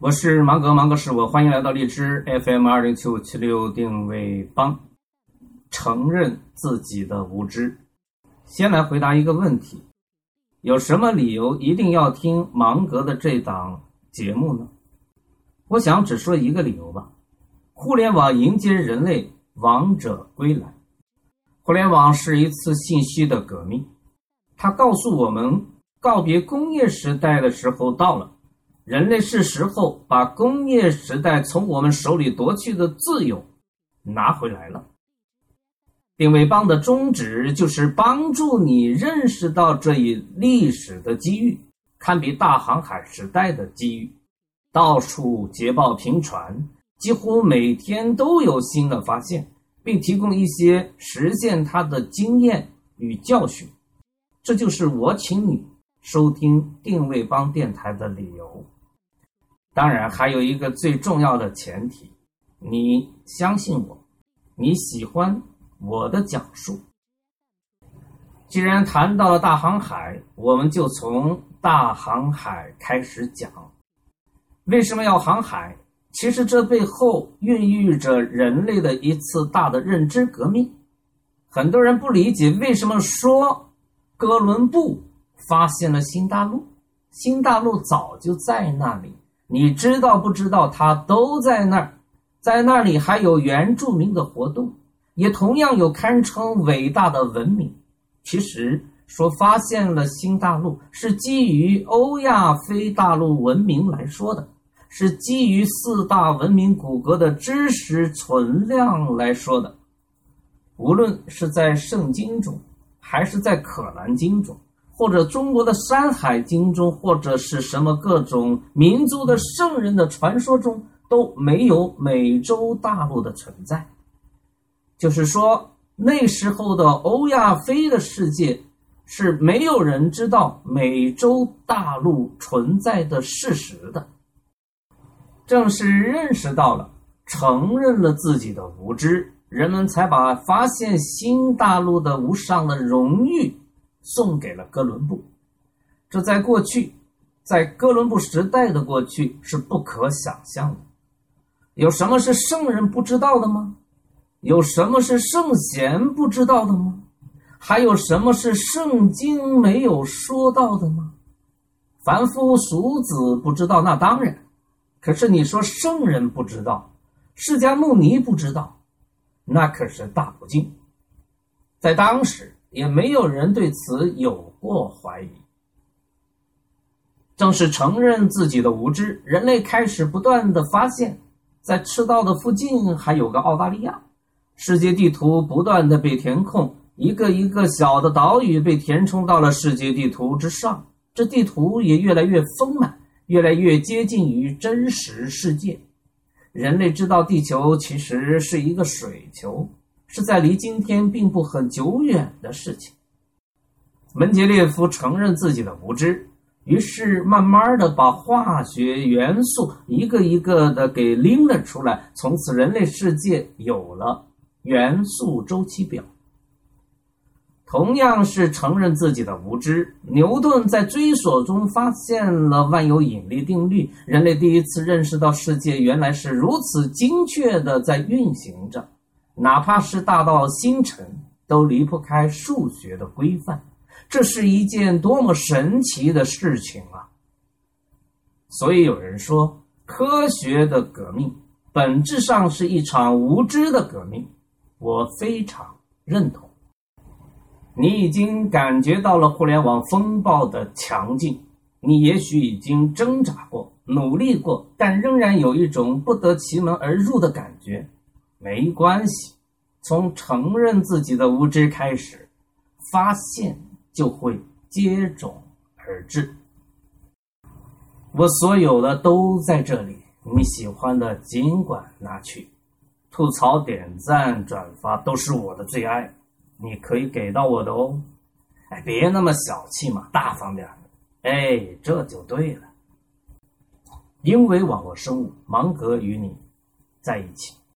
我是芒格，芒格是我，欢迎来到荔枝 FM 二零七五七六定位帮。承认自己的无知。先来回答一个问题：有什么理由一定要听芒格的这档节目呢？我想只说一个理由吧：互联网迎接人类王者归来。互联网是一次信息的革命，它告诉我们，告别工业时代的时候到了。人类是时候把工业时代从我们手里夺去的自由拿回来了。定位帮的宗旨就是帮助你认识到这一历史的机遇，堪比大航海时代的机遇。到处捷报频传，几乎每天都有新的发现，并提供一些实现它的经验与教训。这就是我请你收听定位帮电台的理由。当然，还有一个最重要的前提：你相信我，你喜欢我的讲述。既然谈到了大航海，我们就从大航海开始讲。为什么要航海？其实这背后孕育着人类的一次大的认知革命。很多人不理解为什么说哥伦布发现了新大陆，新大陆早就在那里。你知道不知道？他都在那儿，在那里还有原住民的活动，也同样有堪称伟大的文明。其实说发现了新大陆，是基于欧亚非大陆文明来说的，是基于四大文明骨骼的知识存量来说的。无论是在圣经中，还是在可兰经中。或者中国的《山海经》中，或者是什么各种民族的圣人的传说中，都没有美洲大陆的存在。就是说，那时候的欧亚非的世界是没有人知道美洲大陆存在的事实的。正是认识到了，承认了自己的无知，人们才把发现新大陆的无上的荣誉。送给了哥伦布，这在过去，在哥伦布时代的过去是不可想象的。有什么是圣人不知道的吗？有什么是圣贤不知道的吗？还有什么是圣经没有说到的吗？凡夫俗子不知道那当然，可是你说圣人不知道，释迦牟尼不知道，那可是大不敬。在当时。也没有人对此有过怀疑。正是承认自己的无知，人类开始不断的发现，在赤道的附近还有个澳大利亚。世界地图不断的被填空，一个一个小的岛屿被填充到了世界地图之上。这地图也越来越丰满，越来越接近于真实世界。人类知道地球其实是一个水球。是在离今天并不很久远的事情。门捷列夫承认自己的无知，于是慢慢的把化学元素一个一个的给拎了出来。从此，人类世界有了元素周期表。同样是承认自己的无知，牛顿在追索中发现了万有引力定律，人类第一次认识到世界原来是如此精确的在运行着。哪怕是大到星辰，都离不开数学的规范，这是一件多么神奇的事情啊！所以有人说，科学的革命本质上是一场无知的革命，我非常认同。你已经感觉到了互联网风暴的强劲，你也许已经挣扎过、努力过，但仍然有一种不得其门而入的感觉。没关系，从承认自己的无知开始，发现就会接踵而至。我所有的都在这里，你喜欢的尽管拿去，吐槽、点赞、转发都是我的最爱，你可以给到我的哦。哎，别那么小气嘛，大方点哎，这就对了。因为网络生物，芒格与你在一起。